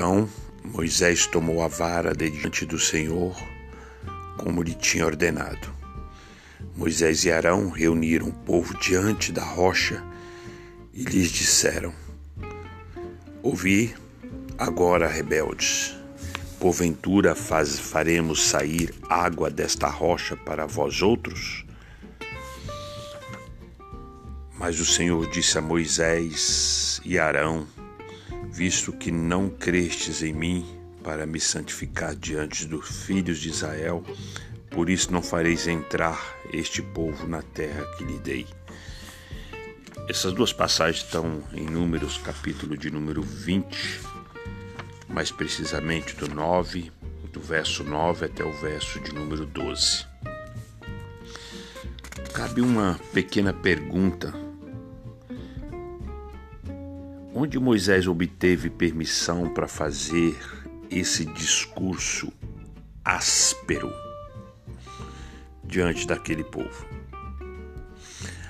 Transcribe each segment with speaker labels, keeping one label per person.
Speaker 1: Então Moisés tomou a vara de diante do Senhor, como lhe tinha ordenado. Moisés e Arão reuniram o povo diante da rocha e lhes disseram: Ouvi agora, rebeldes, porventura faz, faremos sair água desta rocha para vós outros? Mas o Senhor disse a Moisés e Arão: Visto que não crestes em mim para me santificar diante dos filhos de Israel, por isso não fareis entrar este povo na terra que lhe dei. Essas duas passagens estão em Números, capítulo de número 20, mais precisamente do 9, do verso 9 até o verso de número 12. Cabe uma pequena pergunta Onde Moisés obteve permissão para fazer esse discurso áspero diante daquele povo?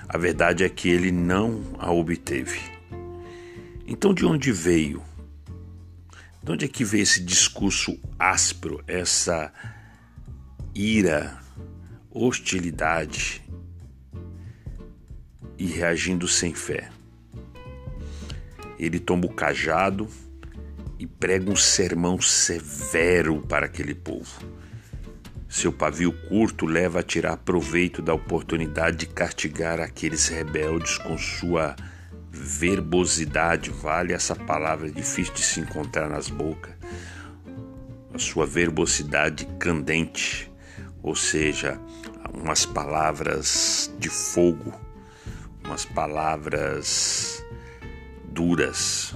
Speaker 1: A verdade é que ele não a obteve. Então, de onde veio? De onde é que veio esse discurso áspero, essa ira, hostilidade e reagindo sem fé? Ele toma o cajado e prega um sermão severo para aquele povo. Seu pavio curto leva a tirar proveito da oportunidade de castigar aqueles rebeldes com sua verbosidade, vale essa palavra difícil de se encontrar nas bocas, a sua verbosidade candente, ou seja, umas palavras de fogo, umas palavras duras.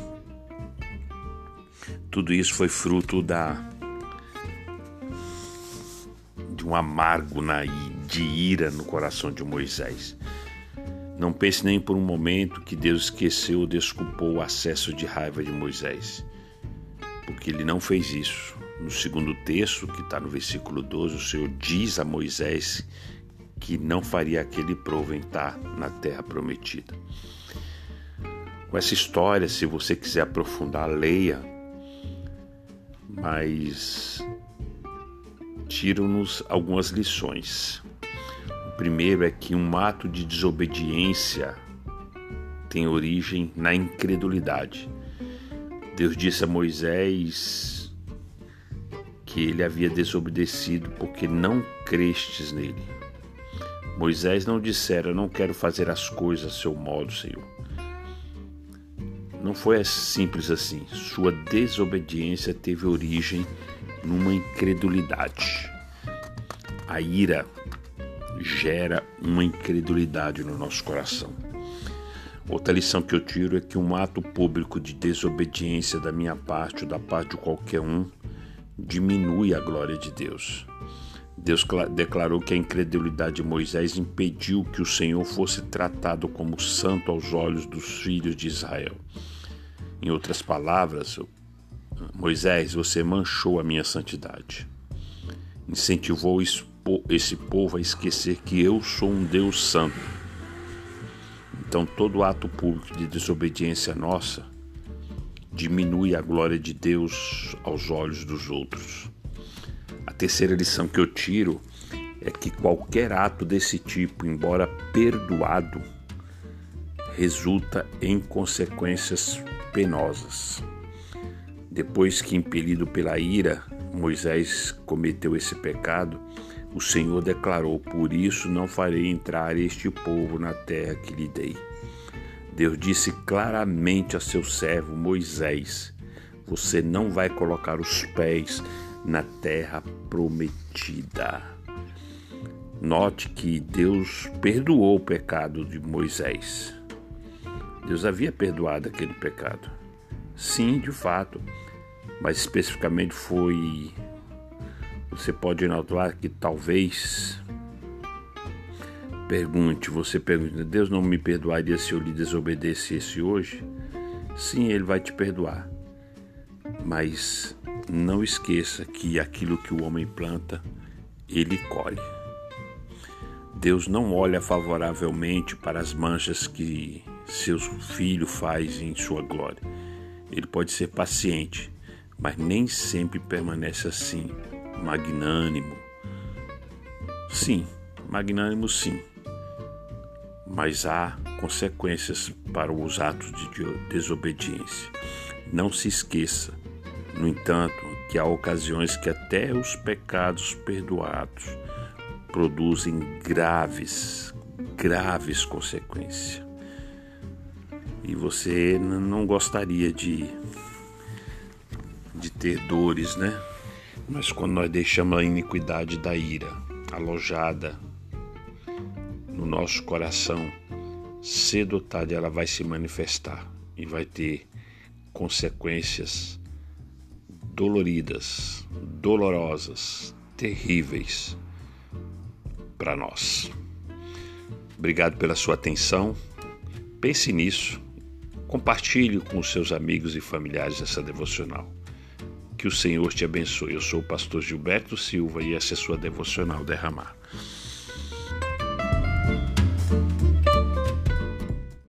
Speaker 1: Tudo isso foi fruto da de um amargo na, de ira no coração de Moisés. Não pense nem por um momento que Deus esqueceu ou desculpou o acesso de raiva de Moisés, porque ele não fez isso. No segundo texto, que está no versículo 12, o Senhor diz a Moisés que não faria aquele povo entrar na terra prometida com essa história, se você quiser aprofundar, leia. Mas tiram-nos algumas lições. O primeiro é que um ato de desobediência tem origem na incredulidade. Deus disse a Moisés que ele havia desobedecido porque não crestes nele. Moisés não dissera: Não quero fazer as coisas a seu modo, Senhor. Não foi simples assim. Sua desobediência teve origem numa incredulidade. A ira gera uma incredulidade no nosso coração. Outra lição que eu tiro é que um ato público de desobediência da minha parte ou da parte de qualquer um diminui a glória de Deus. Deus declarou que a incredulidade de Moisés impediu que o Senhor fosse tratado como santo aos olhos dos filhos de Israel. Em outras palavras, Moisés, você manchou a minha santidade. Incentivou esse povo a esquecer que eu sou um Deus santo. Então, todo ato público de desobediência nossa diminui a glória de Deus aos olhos dos outros. Terceira lição que eu tiro é que qualquer ato desse tipo, embora perdoado, resulta em consequências penosas. Depois que, impelido pela ira, Moisés cometeu esse pecado, o Senhor declarou: Por isso não farei entrar este povo na terra que lhe dei. Deus disse claramente a seu servo Moisés: Você não vai colocar os pés na terra prometida. Note que Deus perdoou o pecado de Moisés. Deus havia perdoado aquele pecado. Sim, de fato, mas especificamente foi. Você pode notar que talvez pergunte, você pergunta, Deus não me perdoaria se eu lhe desobedecesse hoje? Sim, Ele vai te perdoar. Mas não esqueça que aquilo que o homem planta, ele colhe. Deus não olha favoravelmente para as manchas que seu filho faz em sua glória. Ele pode ser paciente, mas nem sempre permanece assim, magnânimo. Sim, magnânimo sim, mas há consequências para os atos de desobediência. Não se esqueça, no entanto, que há ocasiões que até os pecados perdoados produzem graves, graves consequências. E você não gostaria de, de ter dores, né? Mas quando nós deixamos a iniquidade da ira alojada no nosso coração, cedo ou tarde ela vai se manifestar e vai ter consequências doloridas, dolorosas, terríveis para nós. Obrigado pela sua atenção. Pense nisso. Compartilhe com os seus amigos e familiares essa devocional. Que o Senhor te abençoe. Eu sou o pastor Gilberto Silva e essa é a sua devocional derramar.